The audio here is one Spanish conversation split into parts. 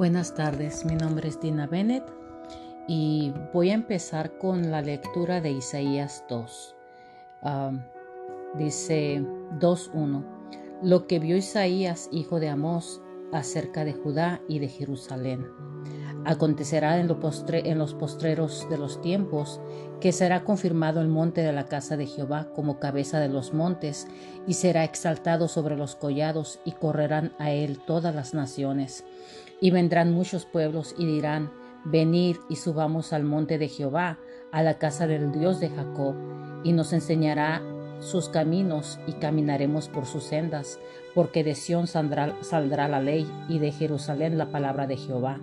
Buenas tardes, mi nombre es Dina Bennett y voy a empezar con la lectura de Isaías 2. dice 2.1. Lo que vio Isaías, hijo de Amós, acerca de Judá y de Jerusalén. Acontecerá en, los postreros de los tiempos que será confirmado el monte de la casa de Jehová como cabeza de los montes, y será exaltado sobre los collados, y correrán a él todas las naciones. Y vendrán muchos pueblos y dirán, Venid y subamos al monte de Jehová, a la casa del Dios de Jacob, y nos enseñará sus caminos y caminaremos por sus sendas, porque de Sión saldrá, saldrá la ley y de Jerusalén la palabra de Jehová.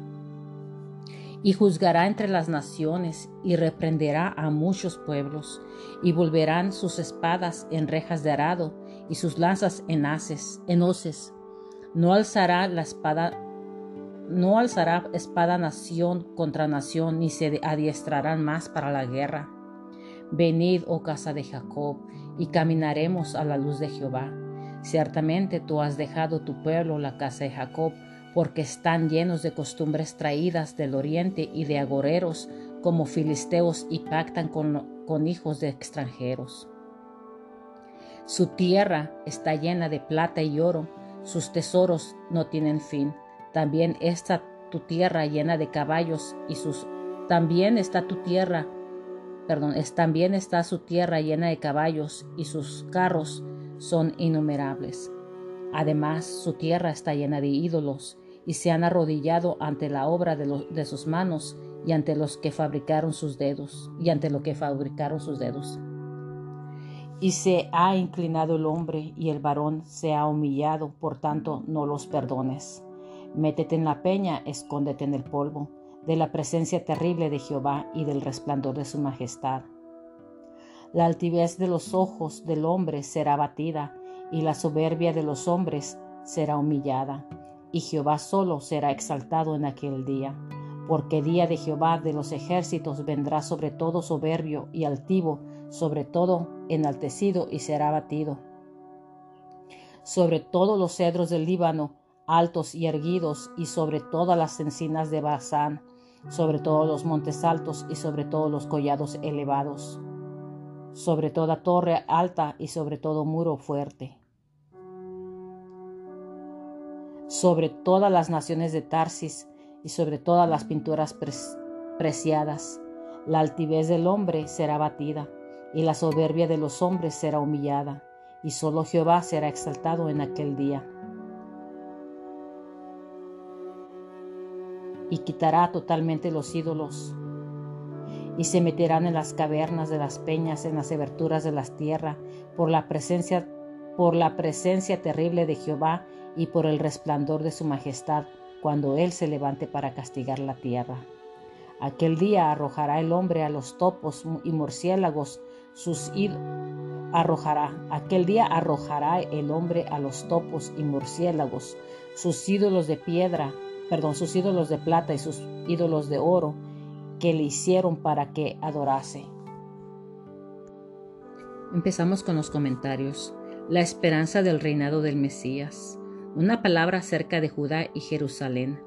Y juzgará entre las naciones y reprenderá a muchos pueblos, y volverán sus espadas en rejas de arado y sus lanzas en haces, en hoces. No alzará la espada no alzará espada nación contra nación, ni se adiestrarán más para la guerra. Venid, oh casa de Jacob, y caminaremos a la luz de Jehová. Ciertamente tú has dejado tu pueblo, la casa de Jacob, porque están llenos de costumbres traídas del oriente y de agoreros como filisteos y pactan con, con hijos de extranjeros. Su tierra está llena de plata y oro, sus tesoros no tienen fin. También está tu tierra llena de caballos y sus también está tu tierra, perdón, es, también está su tierra llena de caballos y sus carros son innumerables. Además, su tierra está llena de ídolos y se han arrodillado ante la obra de, de sus manos y ante los que fabricaron sus dedos y ante lo que fabricaron sus dedos. Y se ha inclinado el hombre y el varón se ha humillado, por tanto no los perdones. Métete en la peña, escóndete en el polvo, de la presencia terrible de Jehová y del resplandor de su majestad. La altivez de los ojos del hombre será batida, y la soberbia de los hombres será humillada, y Jehová solo será exaltado en aquel día. Porque día de Jehová de los ejércitos vendrá sobre todo soberbio y altivo, sobre todo enaltecido y será batido. Sobre todos los cedros del Líbano altos y erguidos, y sobre todas las encinas de Bazán, sobre todos los montes altos y sobre todos los collados elevados, sobre toda torre alta y sobre todo muro fuerte, sobre todas las naciones de Tarsis y sobre todas las pinturas preciadas. La altivez del hombre será batida, y la soberbia de los hombres será humillada, y solo Jehová será exaltado en aquel día. y quitará totalmente los ídolos. Y se meterán en las cavernas de las peñas, en las aberturas de las tierras, por la presencia, por la presencia terrible de Jehová y por el resplandor de su majestad, cuando él se levante para castigar la tierra. Aquel día arrojará el hombre a los topos y murciélagos sus arrojará. Aquel día arrojará el hombre a los topos y murciélagos sus ídolos de piedra perdón, sus ídolos de plata y sus ídolos de oro que le hicieron para que adorase. Empezamos con los comentarios. La esperanza del reinado del Mesías. Una palabra acerca de Judá y Jerusalén.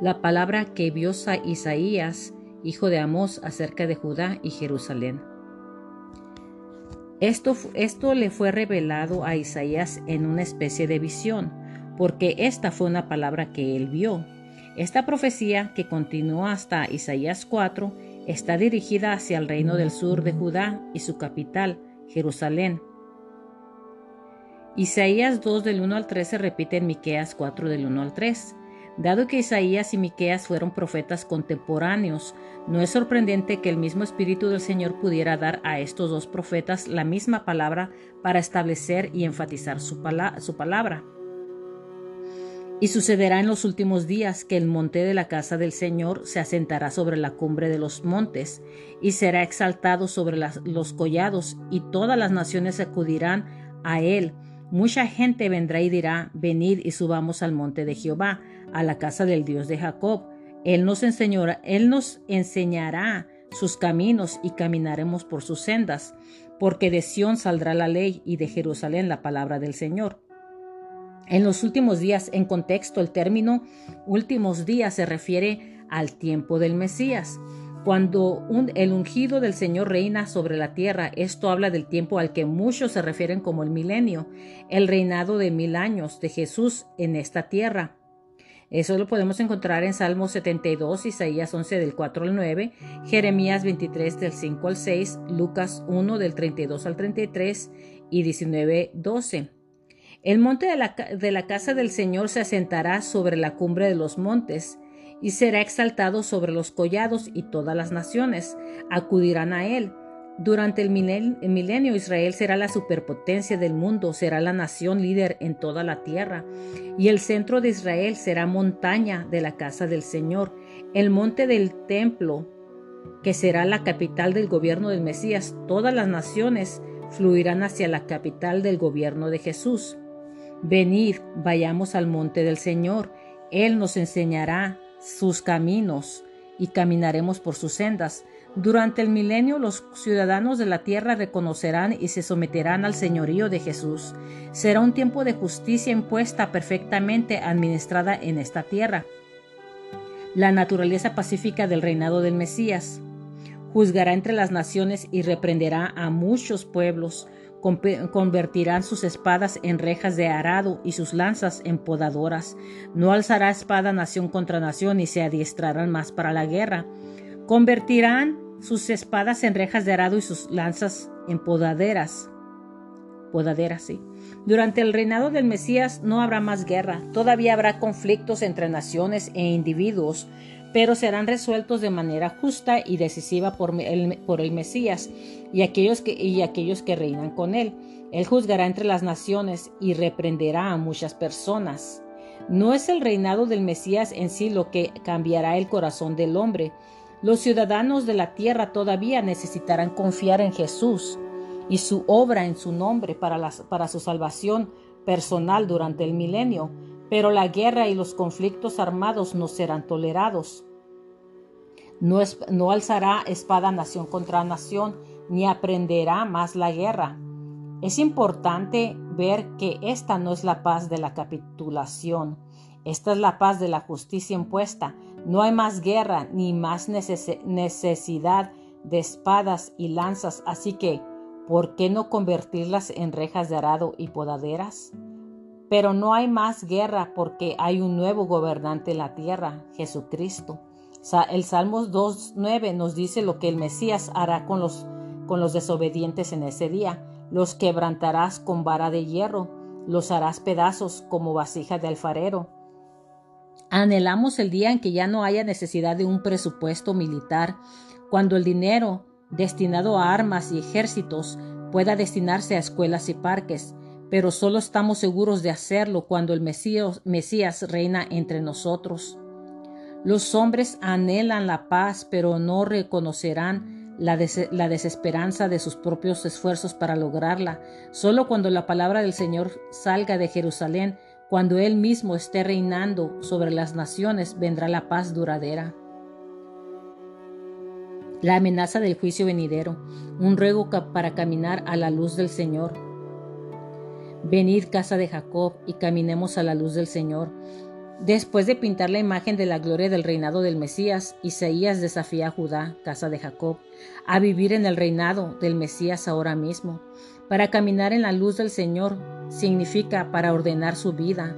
La palabra que vio Isaías, hijo de Amós, acerca de Judá y Jerusalén. Esto, esto le fue revelado a Isaías en una especie de visión porque esta fue una palabra que él vio. Esta profecía, que continúa hasta Isaías 4, está dirigida hacia el reino del sur de Judá y su capital, Jerusalén. Isaías 2 del 1 al 3 se repite en Miqueas 4 del 1 al 3. Dado que Isaías y Miqueas fueron profetas contemporáneos, no es sorprendente que el mismo Espíritu del Señor pudiera dar a estos dos profetas la misma palabra para establecer y enfatizar su, su palabra. Y sucederá en los últimos días que el monte de la casa del Señor se asentará sobre la cumbre de los montes y será exaltado sobre los collados y todas las naciones acudirán a él. Mucha gente vendrá y dirá, venid y subamos al monte de Jehová, a la casa del Dios de Jacob. Él nos, enseñará, él nos enseñará sus caminos y caminaremos por sus sendas, porque de Sión saldrá la ley y de Jerusalén la palabra del Señor. En los últimos días, en contexto, el término últimos días se refiere al tiempo del Mesías. Cuando el ungido del Señor reina sobre la tierra, esto habla del tiempo al que muchos se refieren como el milenio, el reinado de mil años de Jesús en esta tierra. Eso lo podemos encontrar en Salmos 72, Isaías 11 del 4 al 9, Jeremías 23 del 5 al 6, Lucas 1 del 32 al 33 y 19, 12. El monte de la, de la casa del Señor se asentará sobre la cumbre de los montes y será exaltado sobre los collados y todas las naciones acudirán a él. Durante el milenio Israel será la superpotencia del mundo, será la nación líder en toda la tierra, y el centro de Israel será montaña de la casa del Señor, el monte del templo, que será la capital del gobierno del Mesías. Todas las naciones fluirán hacia la capital del gobierno de Jesús. Venid, vayamos al monte del Señor, Él nos enseñará sus caminos y caminaremos por sus sendas. Durante el milenio los ciudadanos de la tierra reconocerán y se someterán al señorío de Jesús. Será un tiempo de justicia impuesta perfectamente administrada en esta tierra. La naturaleza pacífica del reinado del Mesías. Juzgará entre las naciones y reprenderá a muchos pueblos convertirán sus espadas en rejas de arado y sus lanzas en podadoras. No alzará espada nación contra nación y se adiestrarán más para la guerra. Convertirán sus espadas en rejas de arado y sus lanzas en podaderas. Podaderas, sí. Durante el reinado del Mesías no habrá más guerra. Todavía habrá conflictos entre naciones e individuos, pero serán resueltos de manera justa y decisiva por el, por el Mesías y aquellos, que, y aquellos que reinan con él. Él juzgará entre las naciones y reprenderá a muchas personas. No es el reinado del Mesías en sí lo que cambiará el corazón del hombre. Los ciudadanos de la tierra todavía necesitarán confiar en Jesús y su obra en su nombre para, para su salvación personal durante el milenio pero la guerra y los conflictos armados no serán tolerados. No, alzará espada nación contra nación, ni aprenderá más la guerra. Es importante ver que esta no es la paz de la capitulación, esta es la paz de la justicia impuesta. No hay más guerra ni más necesidad de espadas y lanzas, así que, ¿por qué no convertirlas en rejas de arado y podaderas? Pero no hay más guerra porque hay un nuevo gobernante en la tierra, Jesucristo. El Salmos 2.9 nos dice lo que el Mesías hará con los, con los desobedientes en ese día. Los quebrantarás con vara de hierro, los harás pedazos como vasija de alfarero. Anhelamos el día en que ya no haya necesidad de un presupuesto militar, cuando el dinero destinado a armas y ejércitos pueda destinarse a escuelas y parques, pero solo estamos seguros de hacerlo cuando el Mesías, reina entre nosotros. Los hombres anhelan la paz, pero no reconocerán la, la, desesperanza de sus propios esfuerzos para lograrla. Solo cuando la palabra del Señor salga de Jerusalén, cuando Él mismo esté reinando sobre las naciones, vendrá la paz duradera. La amenaza del juicio venidero, un ruego para caminar a la luz del Señor. Venid casa de Jacob y caminemos a la luz del Señor. Después de pintar la imagen de la gloria del reinado del Mesías, Isaías desafía a Judá, casa de Jacob, a vivir en el reinado del Mesías ahora mismo. Para caminar en la luz del Señor significa para ordenar su vida.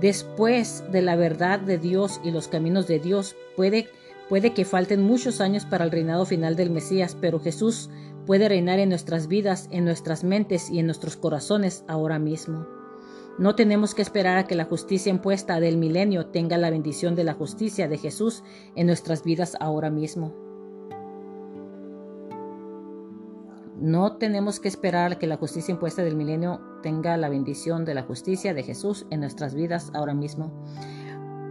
Después de la verdad de Dios y los caminos de Dios, puede, puede que falten muchos años para el reinado final del Mesías, pero Jesús puede reinar en nuestras vidas, en nuestras mentes y en nuestros corazones ahora mismo. No tenemos que esperar a que la justicia impuesta del milenio tenga la bendición de la justicia de Jesús en nuestras vidas ahora mismo. No tenemos que esperar a que la justicia impuesta del milenio tenga la bendición de la justicia de Jesús en nuestras vidas ahora mismo.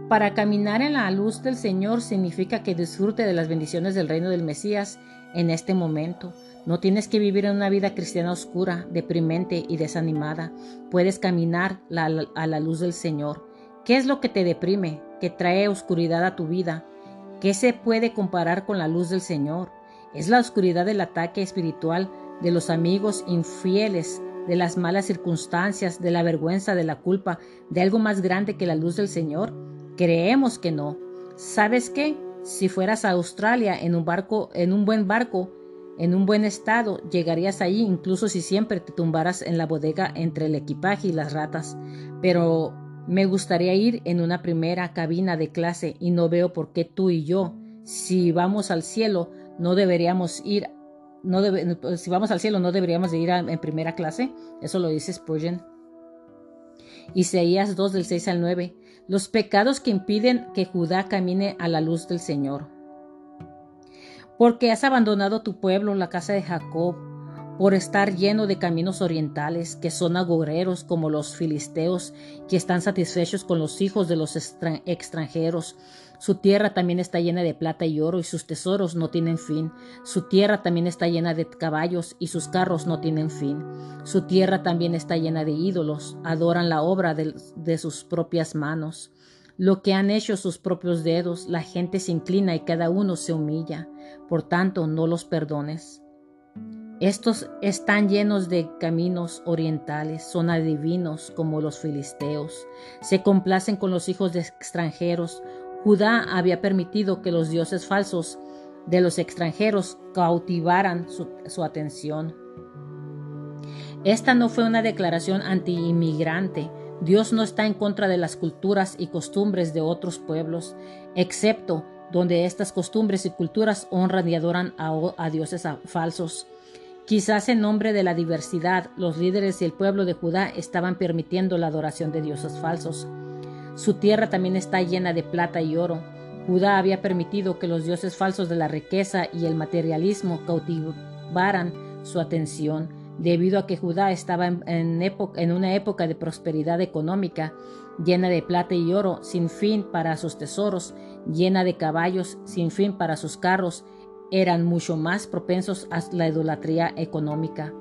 Para caminar en la luz del Señor significa que disfrute de las bendiciones del reino del Mesías en este momento. No tienes que vivir en una vida cristiana oscura, deprimente y desanimada. Puedes caminar a la luz del Señor. ¿Qué es lo que te deprime, que trae oscuridad a tu vida? ¿Qué se puede comparar con la luz del Señor? Es la oscuridad del ataque espiritual de los amigos infieles de las malas circunstancias, de la vergüenza, de la culpa, de algo más grande que la luz del Señor? Creemos que no. ¿Sabes qué? Si fueras a Australia en un barco, en un buen barco, en un buen estado, llegarías allí incluso si siempre te tumbaras en la bodega entre el equipaje y las ratas. Pero me gustaría ir en una primera cabina de clase y no veo por qué tú y yo, si vamos al cielo, no deberíamos ir, no si vamos al cielo, no deberíamos de ir en primera clase. Eso lo dice Spurgeon. Isaías 2 del 6 al 9. Los pecados que impiden que Judá camine a la luz del Señor porque has abandonado tu pueblo, la casa de Jacob, por estar lleno de caminos orientales, que son agoreros como los filisteos, que están satisfechos con los hijos de los extranjeros. Su tierra también está llena de plata y oro, y sus tesoros no tienen fin. Su tierra también está llena de caballos, y sus carros no tienen fin. Su tierra también está llena de ídolos, adoran la obra de, de sus propias manos lo que han hecho sus propios dedos, la gente se inclina y cada uno se humilla. Por tanto, no los perdones. Estos están llenos de caminos orientales, son adivinos como los filisteos, se complacen con los hijos de extranjeros. Judá había permitido que los dioses falsos de los extranjeros cautivaran su, atención. Esta no fue una declaración anti-inmigrante, Dios no está en contra de las culturas y costumbres de otros pueblos, excepto donde estas costumbres y culturas honran y adoran a, dioses falsos. Quizás en nombre de la diversidad, los líderes y el pueblo de Judá estaban permitiendo la adoración de dioses falsos. Su tierra también está llena de plata y oro. Judá había permitido que los dioses falsos de la riqueza y el materialismo cautivaran su atención debido a que Judá estaba en, una época de prosperidad económica, llena de plata y oro, sin fin para sus tesoros, llena de caballos, sin fin para sus carros, eran mucho más propensos a la idolatría económica.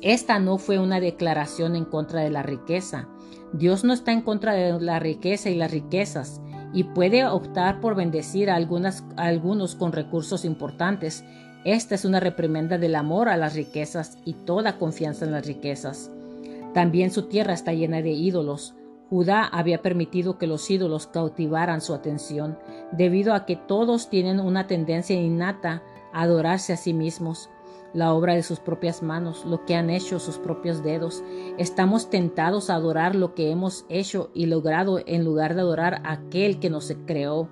Esta no fue una declaración en contra de la riqueza. Dios no está en contra de la riqueza y las riquezas, y puede optar por bendecir a, algunos con recursos importantes esta es una reprimenda del amor a las riquezas y toda confianza en las riquezas. También su tierra está llena de ídolos. Judá había permitido que los ídolos cautivaran su atención, debido a que todos tienen una tendencia innata a adorarse a sí mismos, la obra de sus propias manos, lo que han hecho sus propios dedos. Estamos tentados a adorar lo que hemos hecho y logrado en lugar de adorar a aquel que nos creó.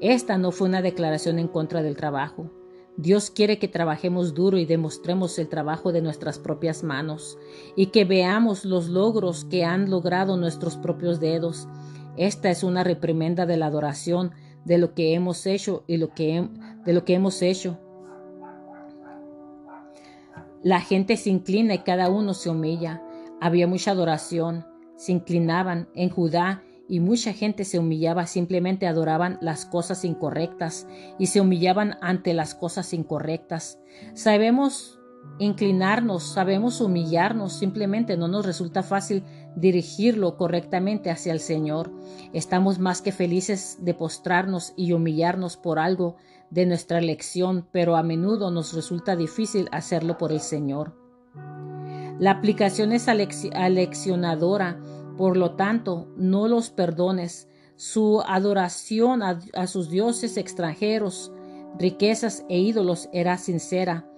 Esta no fue una declaración en contra del trabajo. Dios quiere que trabajemos duro y demostremos el trabajo de nuestras propias manos y que veamos los logros que han logrado nuestros propios dedos. Esta es una reprimenda de la adoración de lo que hemos hecho y lo que, de lo que hemos hecho. La gente se inclina y cada uno se humilla. Había mucha adoración. Se inclinaban en Judá y mucha gente se humillaba, simplemente adoraban las cosas incorrectas y se humillaban ante las cosas incorrectas. Sabemos inclinarnos, sabemos humillarnos, simplemente no nos resulta fácil dirigirlo correctamente hacia el Señor. Estamos más que felices de postrarnos y humillarnos por algo de nuestra elección, pero a menudo nos resulta difícil hacerlo por el Señor. La aplicación es aleccionadora por lo tanto, no los perdones. Su adoración a, sus dioses extranjeros, riquezas e ídolos era sincera,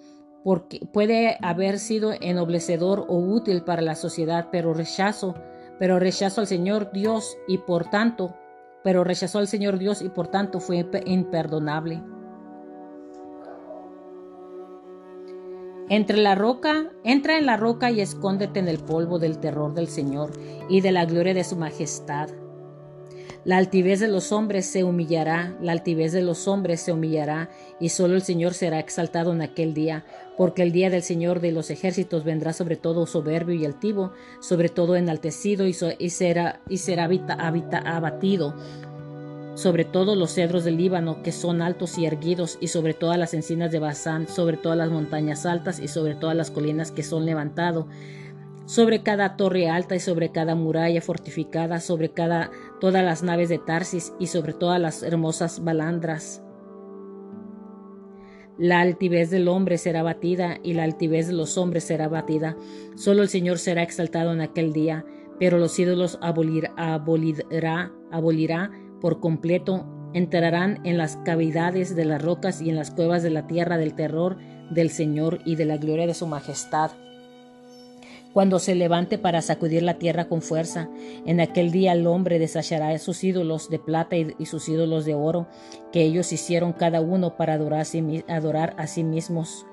porque puede haber sido ennoblecedor o útil para la sociedad, pero rechazo, pero rechazo al Señor Dios y por tanto, pero rechazó al Señor Dios y por tanto fue imperdonable. Entre la roca, entra en la roca y escóndete en el polvo del terror del Señor y de la gloria de su majestad. La altivez de los hombres se humillará, la altivez de los hombres se humillará, y solo el Señor será exaltado en aquel día, porque el día del Señor de los ejércitos vendrá sobre todo soberbio y altivo, sobre todo enaltecido y, y será abatido sobre todos los cedros del Líbano, que son altos y erguidos, y sobre todas las encinas de Basán, sobre todas las montañas altas y sobre todas las colinas que son levantado, sobre cada torre alta y sobre cada muralla fortificada, sobre cada todas las naves de Tarsis y sobre todas las hermosas balandras. La altivez del hombre será batida y la altivez de los hombres será batida. Solo el Señor será exaltado en aquel día, pero los ídolos abolirá, abolirá por completo, entrarán en las cavidades de las rocas y en las cuevas de la tierra del terror del Señor y de la gloria de su majestad cuando se levante para sacudir la tierra con fuerza. En aquel día el hombre desachará sus ídolos de plata y, sus ídolos de oro, que ellos hicieron cada uno para adorar a sí, mismos,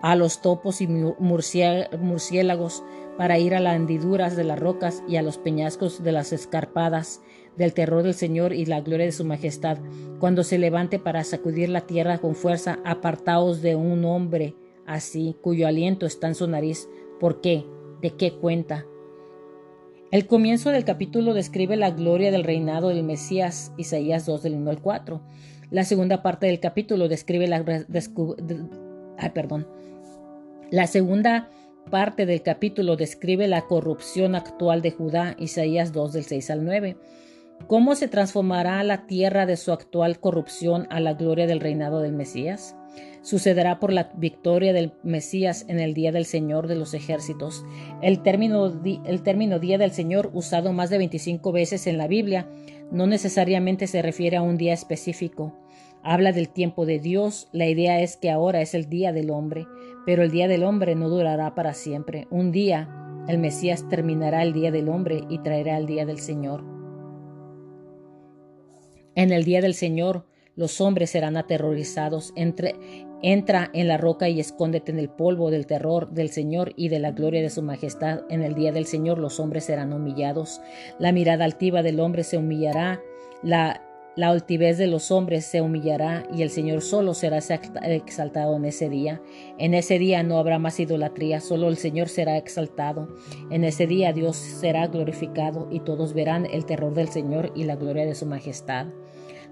a los topos y murciélagos, para ir a las hendiduras de las rocas y a los peñascos de las escarpadas, del terror del Señor y la gloria de su majestad, cuando se levante para sacudir la tierra con fuerza, apartaos de un hombre así, cuyo aliento está en su nariz, ¿Por qué? ¿De qué cuenta? El comienzo del capítulo describe la gloria del reinado del Mesías, Isaías 2 del 1 al 4. La segunda parte del capítulo describe la perdón. La segunda parte del capítulo describe la corrupción actual de Judá, Isaías 2 del 6 al 9. ¿Cómo se transformará la tierra de su actual corrupción a la gloria del reinado del Mesías? sucederá por la victoria del Mesías en el día del Señor de los ejércitos. El término, el término día del Señor, usado más de 25 veces en la Biblia, no necesariamente se refiere a un día específico. Habla del tiempo de Dios, la idea es que ahora es el día del hombre, pero el día del hombre no durará para siempre. Un día el Mesías terminará el día del hombre y traerá el día del Señor. En el día del Señor, los hombres serán aterrorizados. Entre, entra en la roca y escóndete en el polvo del terror del Señor y de la gloria de su majestad. En el día del Señor los hombres serán humillados. La mirada altiva del hombre se humillará. La, la altivez de los hombres se humillará y el Señor solo será exaltado en ese día. En ese día no habrá más idolatría, solo el Señor será exaltado. En ese día Dios será glorificado y todos verán el terror del Señor y la gloria de su majestad.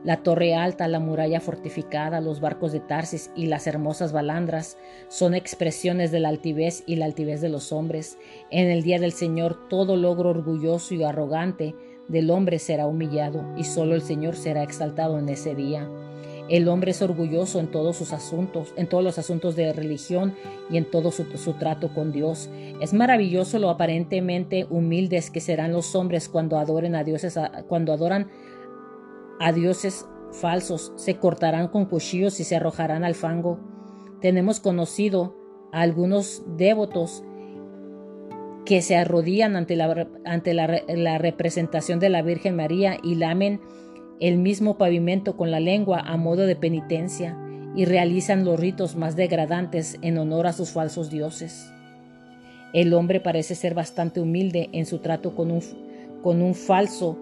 La torre alta, la muralla fortificada, los barcos de Tarsis y las hermosas balandras son expresiones de la altivez y la altivez de los hombres. En el día del Señor todo logro orgulloso y arrogante del hombre será humillado y solo el Señor será exaltado en ese día. El hombre es orgulloso en todos sus asuntos, en todos los asuntos de religión y en todo su, trato con Dios. Es maravilloso lo aparentemente humildes que serán los hombres cuando adoren a dioses, cuando adoran a dioses falsos, se cortarán con cuchillos y se arrojarán al fango. Tenemos conocido a algunos devotos que se arrodillan ante, la, ante la, representación de la Virgen María y lamen el mismo pavimento con la lengua a modo de penitencia y realizan los ritos más degradantes en honor a sus falsos dioses. El hombre parece ser bastante humilde en su trato con un, con un falso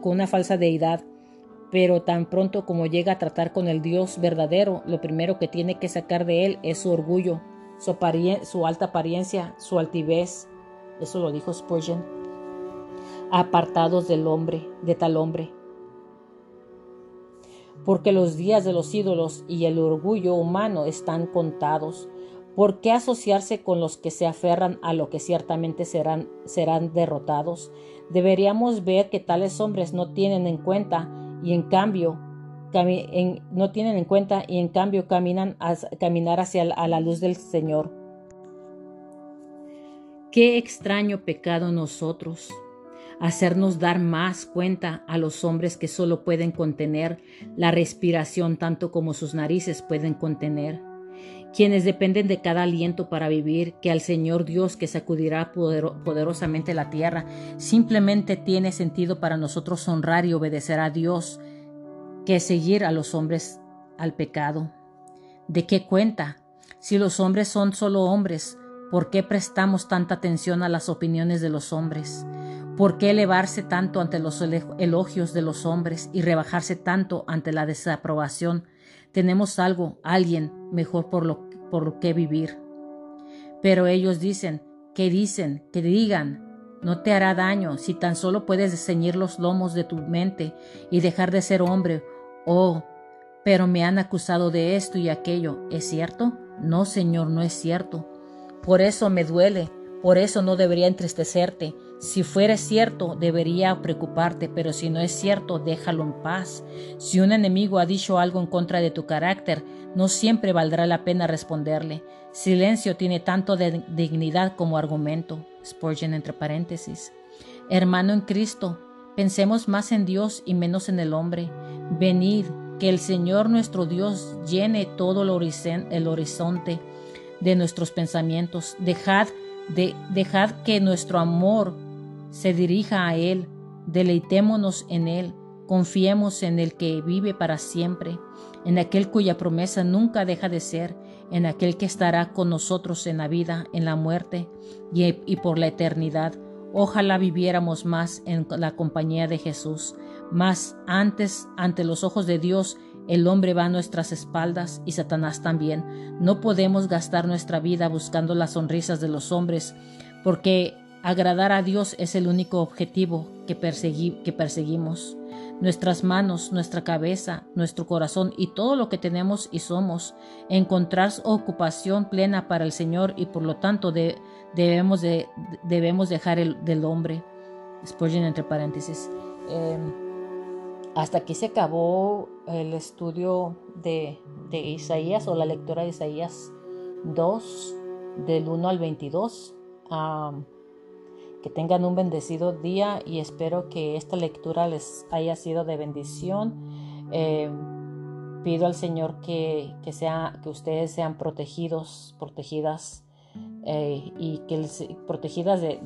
con una falsa deidad pero tan pronto como llega a tratar con el Dios verdadero, lo primero que tiene que sacar de él es su orgullo, su, alta apariencia, su altivez. Eso lo dijo Spurgeon. Apartados del hombre, de tal hombre. Porque los días de los ídolos y el orgullo humano están contados. ¿Por qué asociarse con los que se aferran a lo que ciertamente serán, serán derrotados? Deberíamos ver que tales hombres no tienen en cuenta y en cambio no tienen en cuenta y en cambio caminan a caminar hacia la, a la luz del Señor. Qué extraño pecado nosotros, hacernos dar más cuenta a los hombres que solo pueden contener la respiración tanto como sus narices pueden contener, quienes dependen de cada aliento para vivir, que al Señor Dios que sacudirá poderosamente la tierra, simplemente tiene sentido para nosotros honrar y obedecer a Dios que seguir a los hombres al pecado. ¿De qué cuenta? Si los hombres son solo hombres, ¿por qué prestamos tanta atención a las opiniones de los hombres? ¿Por qué elevarse tanto ante los elogios de los hombres y rebajarse tanto ante la desaprobación? Tenemos algo, alguien mejor por lo, por que vivir. Pero ellos dicen, que dicen, que digan, no te hará daño si tan solo puedes ceñir los lomos de tu mente y dejar de ser hombre. Oh, pero me han acusado de esto y aquello. ¿Es cierto? No, Señor, no es cierto. Por eso me duele, Por eso no debería entristecerte. Si fuera cierto, debería preocuparte, pero si no es cierto, déjalo en paz. Si un enemigo ha dicho algo en contra de tu carácter, no siempre valdrá la pena responderle. Silencio tiene tanto de dignidad como argumento. Spurgeon entre paréntesis. Hermano en Cristo, pensemos más en Dios y menos en el hombre. Venid, que el Señor nuestro Dios llene todo el horizonte de nuestros pensamientos. Dejad dejad que nuestro amor se dirija a Él, deleitémonos en Él, confiemos en el que vive para siempre, en aquel cuya promesa nunca deja de ser, en aquel que estará con nosotros en la vida, en la muerte y, y por la eternidad. Ojalá viviéramos más en la compañía de Jesús, más antes ante los ojos de Dios el hombre va a nuestras espaldas y Satanás también. No podemos gastar nuestra vida buscando las sonrisas de los hombres, porque agradar a Dios es el único objetivo que, perseguimos. Nuestras manos, nuestra cabeza, nuestro corazón y todo lo que tenemos y somos, encontrar ocupación plena para el Señor y por lo tanto debemos, de, debemos dejar el del hombre. Em, hasta aquí se acabó el estudio de, Isaías o la lectura de Isaías 2 del 1 al 22. Que tengan un bendecido día y espero que esta lectura les haya sido de bendición. Eh, pido al Señor que, sea, que ustedes sean protegidos, protegidas eh, y que protegidas de,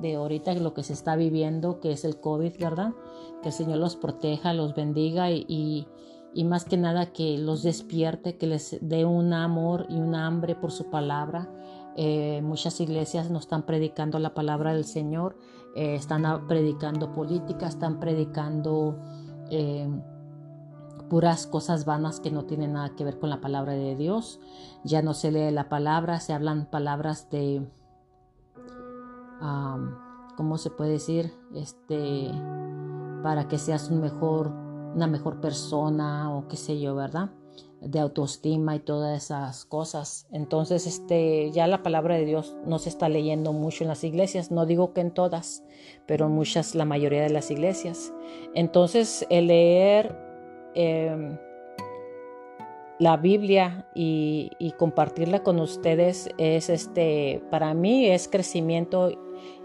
de, ahorita lo que se está viviendo, que es el COVID, ¿verdad? Que el Señor los proteja, los bendiga y, y, más que nada que los despierte, que les dé un amor y un hambre por su palabra. Eh, muchas iglesias no están predicando la palabra del Señor, eh, están predicando política, están predicando puras cosas vanas que no tienen nada que ver con la palabra de Dios. Ya no se lee la palabra, se hablan palabras de, ¿cómo se puede decir? Este, para que seas un mejor, una mejor persona o qué sé yo, ¿verdad? De autoestima y todas esas cosas. Entonces, este, ya la palabra de Dios no se está leyendo mucho en las iglesias. No digo que en todas, pero en muchas, la mayoría de las iglesias. Entonces, el leer Em, la Biblia y, compartirla con ustedes es este para mí es crecimiento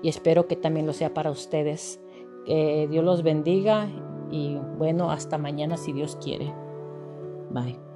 y espero que también lo sea para ustedes. Que Dios los bendiga y bueno, hasta mañana si Dios quiere. Bye.